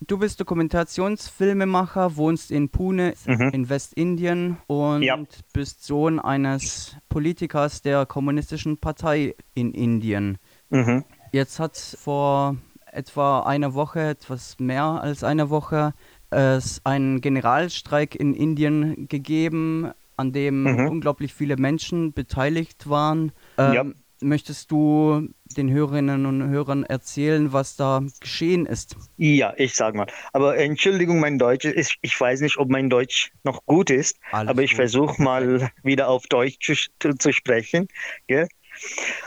du bist Dokumentationsfilmemacher, wohnst in Pune Mhm. in Westindien und Ja. bist Sohn eines Politikers der Kommunistischen Partei in Indien. Mhm. Jetzt hat vor etwa einer Woche, etwas mehr als einer Woche, es einen Generalstreik in Indien gegeben, an dem Mhm. unglaublich viele Menschen beteiligt waren. Ähm, Ja. Möchtest du den Hörerinnen und Hörern erzählen, was da geschehen ist? Ja, ich sag mal. Aber Entschuldigung, mein Deutsch ist, ich weiß nicht, ob mein Deutsch noch gut ist, Alles aber ich versuche mal wieder auf Deutsch zu, zu, sprechen. Gell?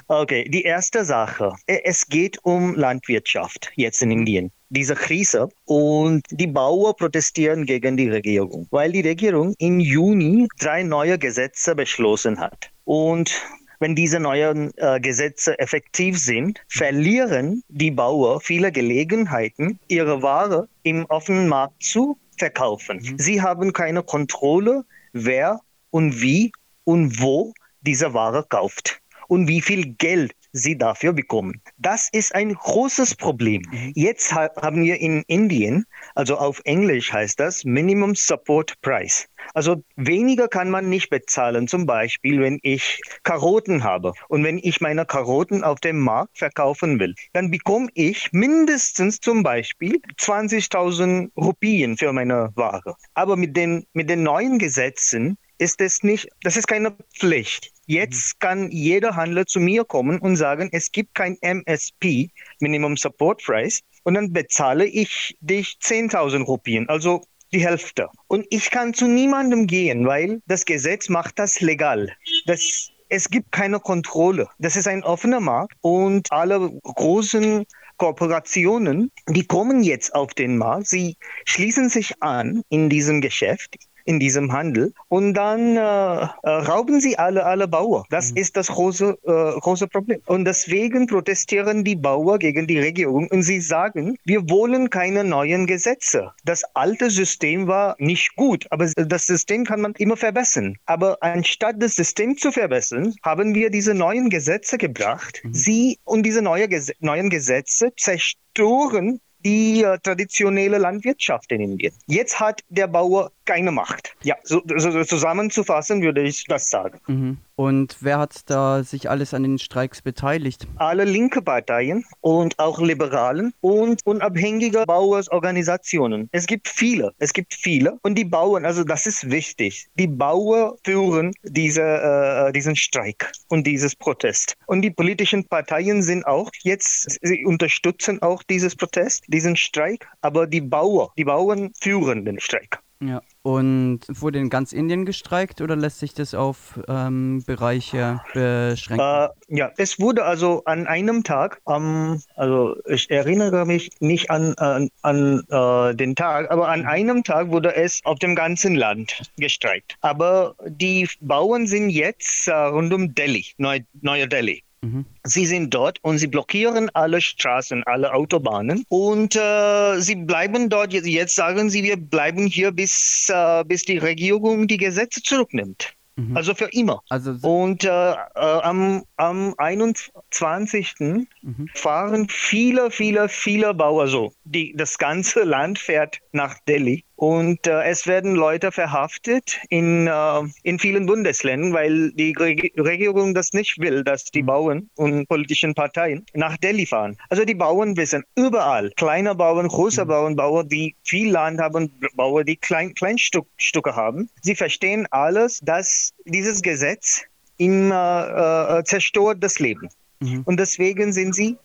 Okay, die erste Sache. E- Es geht um Landwirtschaft jetzt in Indien. Diese Krise und die Bauern protestieren gegen die Regierung, weil die Regierung im Juni drei neue Gesetze beschlossen hat. Und wenn diese neuen äh, Gesetze effektiv sind, verlieren die Bauern viele Gelegenheiten, ihre Ware im offenen Markt zu verkaufen. Sie haben keine Kontrolle, wer und wie und wo diese Ware kauft und wie viel Geld sie dafür bekommen. Das ist ein großes Problem. Jetzt ha haben wir in Indien, also auf Englisch heißt das Minimum Support Price. Also weniger kann man nicht bezahlen. Zum Beispiel, wenn ich Karotten habe und wenn ich meine Karotten auf dem Markt verkaufen will, dann bekomme ich mindestens zum Beispiel 20.000 Rupien für meine Ware. Aber mit den, mit den neuen Gesetzen ist es nicht, das ist keine Pflicht. Jetzt kann jeder Handler zu mir kommen und sagen, es gibt kein MSP, Minimum Support Price, und dann bezahle ich dich 10.000 Rupien, also die Hälfte. Und ich kann zu niemandem gehen, weil das Gesetz macht das legal. Das, es gibt keine Kontrolle. Das ist ein offener Markt und alle großen Kooperationen, die kommen jetzt auf den Markt, sie schließen sich an in diesem Geschäft, in diesem Handel und dann äh, äh, rauben sie alle alle Bauer. Das ist das große äh, große Problem. Und deswegen protestieren die Bauer gegen die Regierung und sie sagen, wir wollen keine neuen Gesetze. Das alte System war nicht gut, aber das System kann man immer verbessern. Aber anstatt das System zu verbessern, haben wir diese neuen Gesetze gebracht. Sie und diese neue neuen Gesetze zerstören die äh, traditionelle Landwirtschaft in Indien. Jetzt hat der Bauer keine Macht. Ja, so, so zusammenzufassen würde ich das sagen. Mhm. Und wer hat da sich alles an den Streiks beteiligt? Alle linke Parteien und auch Liberalen und unabhängige Bauersorganisationen. Es gibt viele, es gibt viele. Und die Bauern, also das ist wichtig, die Bauern führen diese, äh, diesen Streik und dieses Protest. Und die politischen Parteien sind auch jetzt, sie unterstützen auch dieses Protest, diesen Streik, aber die Bauern, die Bauern führen den Streik. Ja. Und wurde in ganz Indien gestreikt oder lässt sich das auf ähm, Bereiche beschränken? Äh, ja, es wurde also an einem Tag, ähm, also ich erinnere mich nicht an, an, an äh, den Tag, aber an einem Tag wurde es auf dem ganzen Land gestreikt. Aber die Bauern sind jetzt äh, rund um Delhi, Neu Neuer Delhi. Mhm. Sie sind dort und sie blockieren alle Straßen, alle Autobahnen und äh, sie bleiben dort. Jetzt, sagen sie, wir bleiben hier, bis, äh, bis die Regierung die Gesetze zurücknimmt. Mhm. Also für immer. Also so- Und äh, äh, am, am 21. Mhm. fahren viele, viele, viele Bauer so. Die, das ganze Land fährt nach Delhi. Und äh, es werden Leute verhaftet in, äh, in vielen Bundesländern, weil die Reg Regierung das nicht will, dass die Bauern und politischen Parteien nach Delhi fahren. Also die Bauern wissen überall, kleine Bauern, große Bauern, Bauern, die viel Land haben, Bauern, die klein, Kleinstücke haben. Sie verstehen alles, dass dieses Gesetz immer äh, zerstört das Leben. Mhm. Und deswegen sind sie,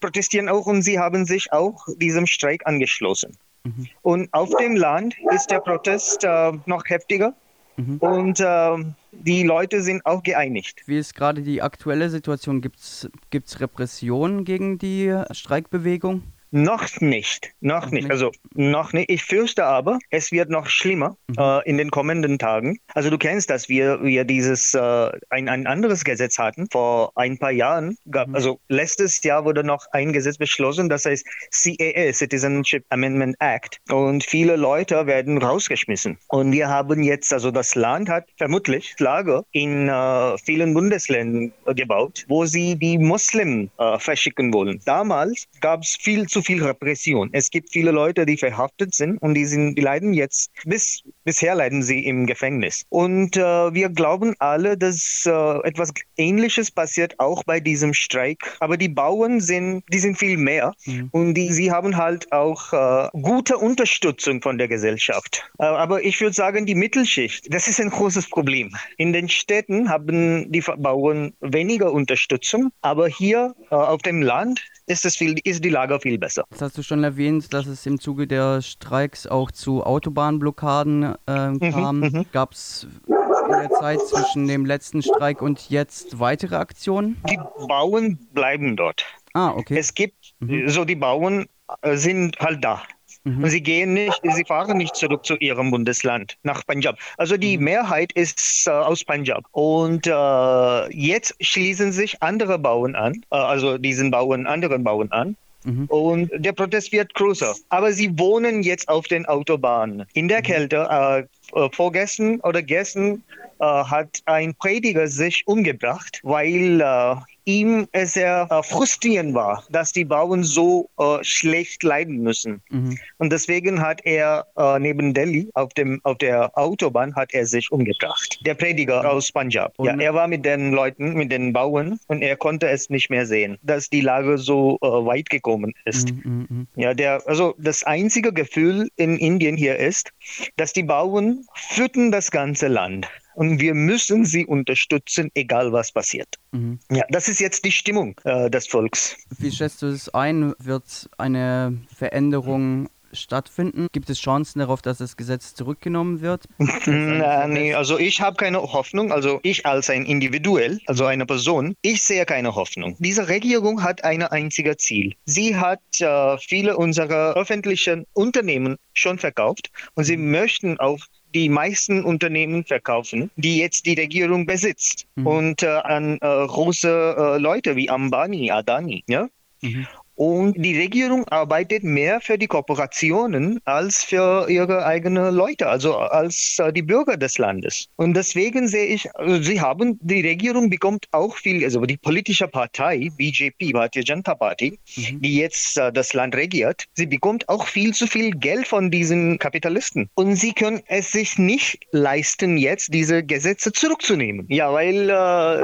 protestieren auch und sie haben sich auch diesem Streik angeschlossen. Mhm. Und auf dem Land ist der Protest äh, noch heftiger Mhm. und äh, die Leute sind auch geeinigt. Wie ist gerade die aktuelle Situation? Gibt es Repressionen gegen die Streikbewegung? Noch nicht, noch nicht. nicht. Also noch nicht. Ich fürchte aber, es wird noch schlimmer äh, in den kommenden Tagen. Also du kennst das, wir, wir dieses äh, ein, ein anderes Gesetz hatten vor ein paar Jahren. Gab, Also letztes Jahr wurde noch ein Gesetz beschlossen, das heißt CAA, Citizenship Amendment Act. Und viele Leute werden rausgeschmissen. Und wir haben jetzt, also das Land hat vermutlich Lager in äh, vielen Bundesländern gebaut, wo sie die Muslimen äh, verschicken wollen. Damals gab es viel zu zu viel Repression. Es gibt viele Leute, die verhaftet sind und die, sind, die leiden jetzt, bis, bisher leiden sie im Gefängnis. Und äh, wir glauben alle, dass äh, etwas Ähnliches passiert auch bei diesem Streik. Aber die Bauern sind, die sind viel mehr mhm. und die, sie haben halt auch äh, gute Unterstützung von der Gesellschaft. Äh, aber ich würde sagen, die Mittelschicht, das ist ein großes Problem. In den Städten haben die Bauern weniger Unterstützung, aber hier äh, auf dem Land ist, es viel, ist die Lage viel besser. Das hast du schon erwähnt, dass es im Zuge der Streiks auch zu Autobahnblockaden äh, kam. Mhm, Gab es in der Zeit zwischen dem letzten Streik und jetzt weitere Aktionen? Die Bauern bleiben dort. Ah, okay. Es gibt, mhm. so die Bauern äh, sind halt da. Mhm. Und sie gehen nicht, sie fahren nicht zurück zu ihrem Bundesland, nach Punjab. Also die mhm. Mehrheit ist äh, aus Punjab. Und äh, jetzt schließen sich andere Bauern an, äh, also diesen Bauern, anderen Bauern an. Mhm. Und der Protest wird größer. Aber sie wohnen jetzt auf den Autobahnen. In der mhm. Kälte, äh, äh, vorgestern oder gestern äh, hat ein Prediger sich umgebracht, weil äh, ihm es sehr äh, frustrierend war, dass die Bauern so äh, schlecht leiden müssen. Mhm. Und deswegen hat er äh, neben Delhi auf, dem, auf der Autobahn hat er sich umgebracht. Der Prediger aus Punjab. Und ja, er war mit den Leuten, mit den Bauern und er konnte es nicht mehr sehen, dass die Lage so äh, weit gekommen ist. Mhm, mhm, mhm. Ja, der, also das einzige Gefühl in Indien hier ist, dass die Bauern füttern das ganze Land und wir müssen sie unterstützen, egal was passiert. Mhm. Ja, das ist jetzt die Stimmung äh, des Volks. Wie schätzt du es ein? Wird eine Veränderung stattfinden? Gibt es Chancen darauf, dass das Gesetz zurückgenommen wird? Na, nee, also ich habe keine Hoffnung. Also ich als ein Individuell, also eine Person, ich sehe keine Hoffnung. Diese Regierung hat ein einziges Ziel. Sie hat äh, viele unserer öffentlichen Unternehmen schon verkauft und sie möchten auch die meisten Unternehmen verkaufen, die jetzt die Regierung besitzt mhm. und äh, an äh, große äh, Leute wie Ambani, Adani. Ja? Mhm. Und die Regierung arbeitet mehr für die Kooperationen als für ihre eigenen Leute, also als äh, die Bürger des Landes. Und deswegen sehe ich, also sie haben, die Regierung bekommt auch viel, also die politische Partei, BJP, Bharatiya Janata Party, mhm. die jetzt äh, das Land regiert, sie bekommt auch viel zu viel Geld von diesen Kapitalisten. Und sie können es sich nicht leisten, jetzt diese Gesetze zurückzunehmen. Ja, weil äh,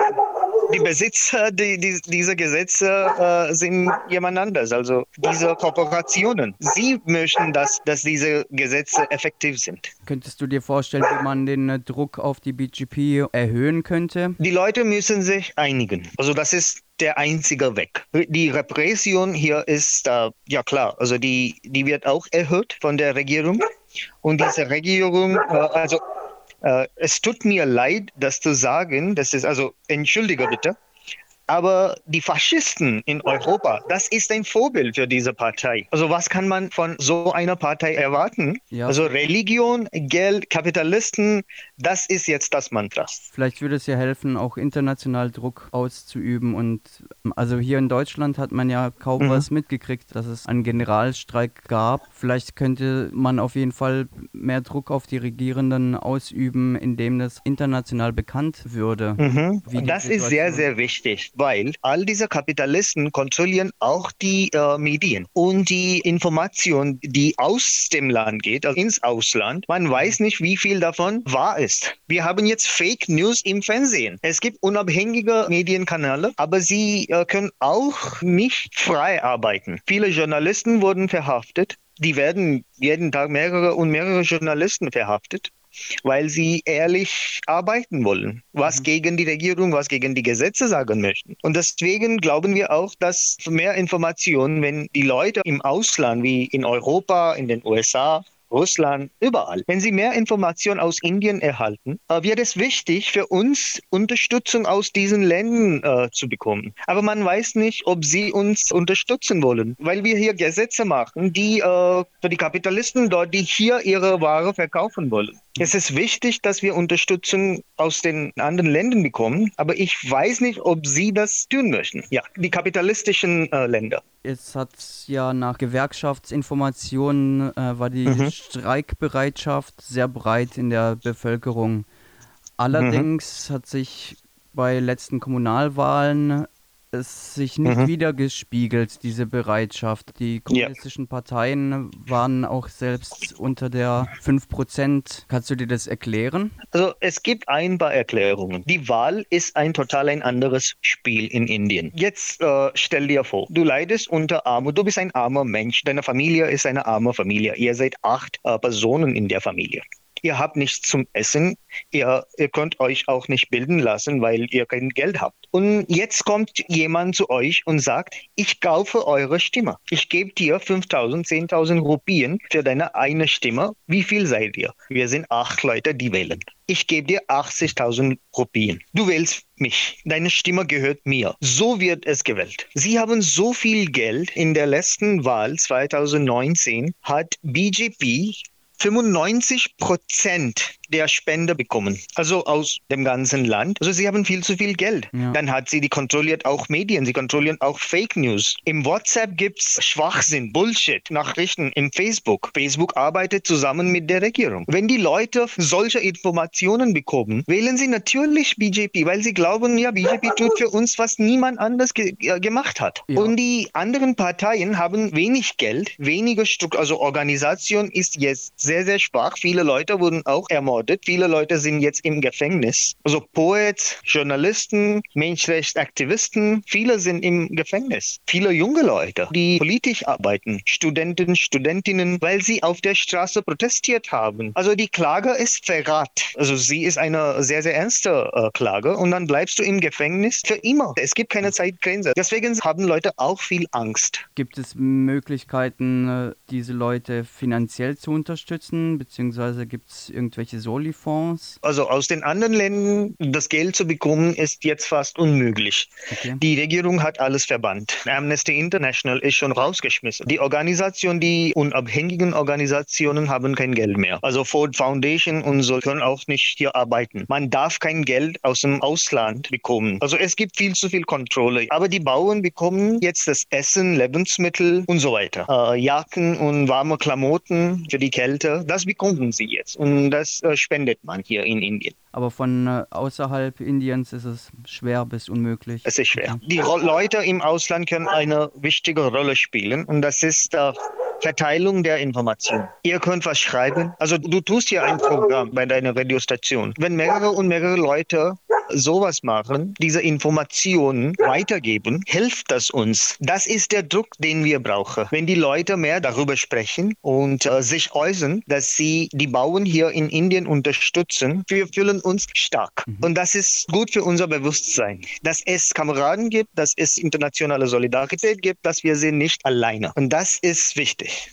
die Besitzer die, die, dieser Gesetze äh, sind jemand anders, also diese Kooperationen. Sie möchten, dass, dass diese Gesetze effektiv sind. Könntest du dir vorstellen, wie man den äh, Druck auf die BGP erhöhen könnte? Die Leute müssen sich einigen. Also das ist der einzige Weg. Die Repression hier ist, äh, ja klar, also die, die wird auch erhöht von der Regierung. Und diese Regierung, äh, also äh, es tut mir leid, das zu sagen. Das ist also, entschuldige bitte. Aber die Faschisten in Europa, das ist ein Vorbild für diese Partei. Also was kann man von so einer Partei erwarten? Ja. Also Religion, Geld, Kapitalisten, das ist jetzt das Mantra. Vielleicht würde es ja helfen, auch international Druck auszuüben. Und also hier in Deutschland hat man ja kaum mhm. was mitgekriegt, dass es einen Generalstreik gab. Vielleicht könnte man auf jeden Fall mehr Druck auf die Regierenden ausüben, indem das international bekannt würde. Mhm. Das ist sehr, sehr wichtig weil all diese Kapitalisten kontrollieren auch die äh, Medien und die Information, die aus dem Land geht, also ins Ausland. Man weiß nicht, wie viel davon wahr ist. Wir haben jetzt Fake News im Fernsehen. Es gibt unabhängige Medienkanäle, aber sie äh, können auch nicht frei arbeiten. Viele Journalisten wurden verhaftet. Die werden jeden Tag mehrere und mehrere Journalisten verhaftet weil sie ehrlich arbeiten wollen, was mhm. gegen die Regierung, was gegen die Gesetze sagen möchten. Und deswegen glauben wir auch, dass mehr Informationen, wenn die Leute im Ausland wie in Europa, in den USA, Russland, überall. Wenn Sie mehr Informationen aus Indien erhalten, äh, wird es wichtig für uns, Unterstützung aus diesen Ländern äh, zu bekommen. Aber man weiß nicht, ob sie uns unterstützen wollen, weil wir hier Gesetze machen, die äh, für die Kapitalisten dort, die hier ihre Ware verkaufen wollen. Es ist wichtig, dass wir Unterstützung aus den anderen Ländern bekommen, aber ich weiß nicht, ob sie das tun möchten. Ja, die kapitalistischen äh, Länder. Es hat ja nach Gewerkschaftsinformationen äh, war die mhm. Streikbereitschaft sehr breit in der Bevölkerung. Allerdings mhm. hat sich bei letzten Kommunalwahlen es sich nicht mhm. wiedergespiegelt, diese Bereitschaft. Die kommunistischen ja. Parteien waren auch selbst unter der 5%. Kannst du dir das erklären? Also es gibt ein paar Erklärungen. Die Wahl ist ein total ein anderes Spiel in Indien. Jetzt äh, stell dir vor, du leidest unter Armut, du bist ein armer Mensch, deine Familie ist eine arme Familie. Ihr seid acht äh, Personen in der Familie ihr habt nichts zum Essen, ihr, ihr könnt euch auch nicht bilden lassen, weil ihr kein Geld habt. Und jetzt kommt jemand zu euch und sagt, ich kaufe eure Stimme. Ich gebe dir 5000, 10.000 Rupien für deine eine Stimme. Wie viel seid ihr? Wir sind acht Leute, die wählen. Ich gebe dir 80.000 Rupien. Du wählst mich. Deine Stimme gehört mir. So wird es gewählt. Sie haben so viel Geld. In der letzten Wahl 2019 hat BJP 95 Prozent der Spende bekommen, also aus dem ganzen Land. Also sie haben viel zu viel Geld. Ja. Dann hat sie, die kontrolliert auch Medien, sie kontrollieren auch Fake News. Im WhatsApp gibt es Schwachsinn, Bullshit, Nachrichten im Facebook. Facebook arbeitet zusammen mit der Regierung. Wenn die Leute solche Informationen bekommen, wählen sie natürlich BJP, weil sie glauben, ja, BJP tut für uns, was niemand anders ge gemacht hat. Ja. Und die anderen Parteien haben wenig Geld, weniger Struktur, also Organisation ist jetzt sehr, sehr schwach. Viele Leute wurden auch ermordet ermordet. Viele Leute sind jetzt im Gefängnis. Also Poets, Journalisten, Menschenrechtsaktivisten, viele sind im Gefängnis. Viele junge Leute, die politisch arbeiten, Studenten, Studentinnen, weil sie auf der Straße protestiert haben. Also die Klage ist Verrat. Also sie ist eine sehr, sehr ernste äh, Klage und dann bleibst du im Gefängnis für immer. Es gibt keine Zeitgrenze. Deswegen haben Leute auch viel Angst. Gibt es Möglichkeiten, äh, diese Leute finanziell zu unterstützen, beziehungsweise gibt es irgendwelche Soli-Fonds? Also aus den anderen Ländern das Geld zu bekommen, ist jetzt fast unmöglich. Okay. Die Regierung hat alles verbannt. Amnesty International ist schon rausgeschmissen. Die Organisation, die unabhängigen Organisationen haben kein Geld mehr. Also Ford Foundation und so können auch nicht hier arbeiten. Man darf kein Geld aus dem Ausland bekommen. Also es gibt viel zu viel Kontrolle. Aber die Bauern bekommen jetzt das Essen, Lebensmittel und so weiter. Äh, Jacken und warme Klamotten für die Kälte, das bekommen sie jetzt. Und das äh, spendet man hier in Indien. Aber von äh, außerhalb Indiens ist es schwer bis unmöglich. Es ist schwer. Die Ro Leute im Ausland können eine wichtige Rolle spielen und das ist äh, Verteilung der Informationen. Ihr könnt was schreiben. Also du tust hier ein Programm bei deiner Radiostation. Wenn mehrere und mehrere Leute sowas machen, diese Informationen weitergeben, hilft das uns. Das ist der Druck, den wir brauchen. Wenn die Leute mehr darüber sprechen und äh, sich äußern, dass sie die Bauern hier in Indien unterstützen, wir fühlen uns stark. Mhm. Und das ist gut für unser Bewusstsein, dass es Kameraden gibt, dass es internationale Solidarität gibt, dass wir sind nicht alleine. Und das ist wichtig.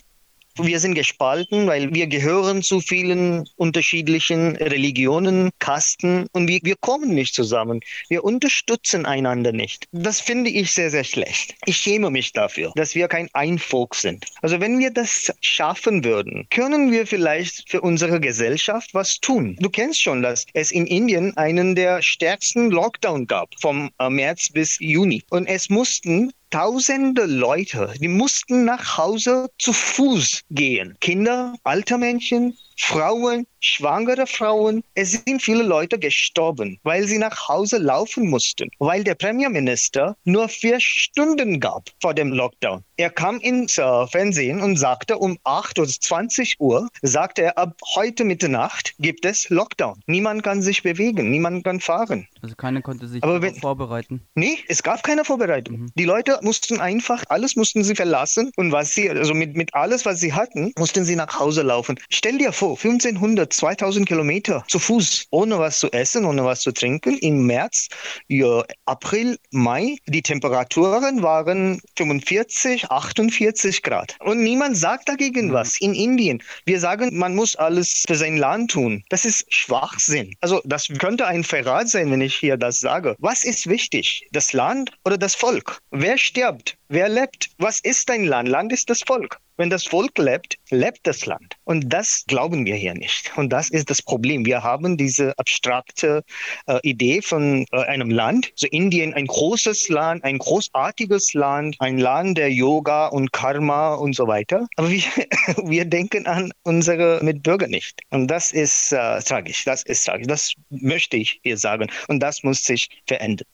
Wir sind gespalten, weil wir gehören zu vielen unterschiedlichen Religionen, Kasten und wir, wir kommen nicht zusammen. Wir unterstützen einander nicht. Das finde ich sehr, sehr schlecht. Ich schäme mich dafür, dass wir kein Einvolk sind. Also wenn wir das schaffen würden, können wir vielleicht für unsere Gesellschaft was tun. Du kennst schon, dass es in Indien einen der stärksten Lockdown gab, vom äh, März bis Juni. Und es mussten tausende Leute, die mussten nach Hause zu Fuß gehen. Kinder, alte Menschen, Frauen, schwangere Frauen. Es sind viele Leute gestorben, weil sie nach Hause laufen mussten, weil der Premierminister nur vier Stunden gab vor dem Lockdown. Er kam ins äh, Fernsehen und sagte um 8 oder 20 Uhr, sagte er, ab heute Mitternacht gibt es Lockdown. Niemand kann sich bewegen, niemand kann fahren. Also keiner konnte sich wenn, vorbereiten? Nee, es gab keine Vorbereitung. Mhm. Die Leute mussten einfach, alles mussten sie verlassen und was sie, also mit, mit alles, was sie hatten, mussten sie nach Hause laufen. Stell dir vor, vor 1500, 2000 Kilometer zu Fuß, ohne was zu essen, ohne was zu trinken. Im März, ja, April, Mai, die Temperaturen waren 45, 48 Grad. Und niemand sagt dagegen mhm. was. In Indien, wir sagen, man muss alles für sein Land tun. Das ist Schwachsinn. Also das könnte ein Verrat sein, wenn ich hier das sage. Was ist wichtig? Das Land oder das Volk? Wer stirbt? Wer lebt? Was ist ein Land? Land ist das Volk. Wenn das Volk lebt, lebt das Land. Und das glauben wir hier nicht. Und das ist das Problem. Wir haben diese abstrakte äh, Idee von äh, einem Land, so Indien, ein großes Land, ein großartiges Land, ein Land der Yoga und Karma und so weiter. Aber wir, wir denken an unsere Mitbürger nicht. Und das ist äh, tragisch. Das ist tragisch. Das möchte ich hier sagen. Und das muss sich verändern.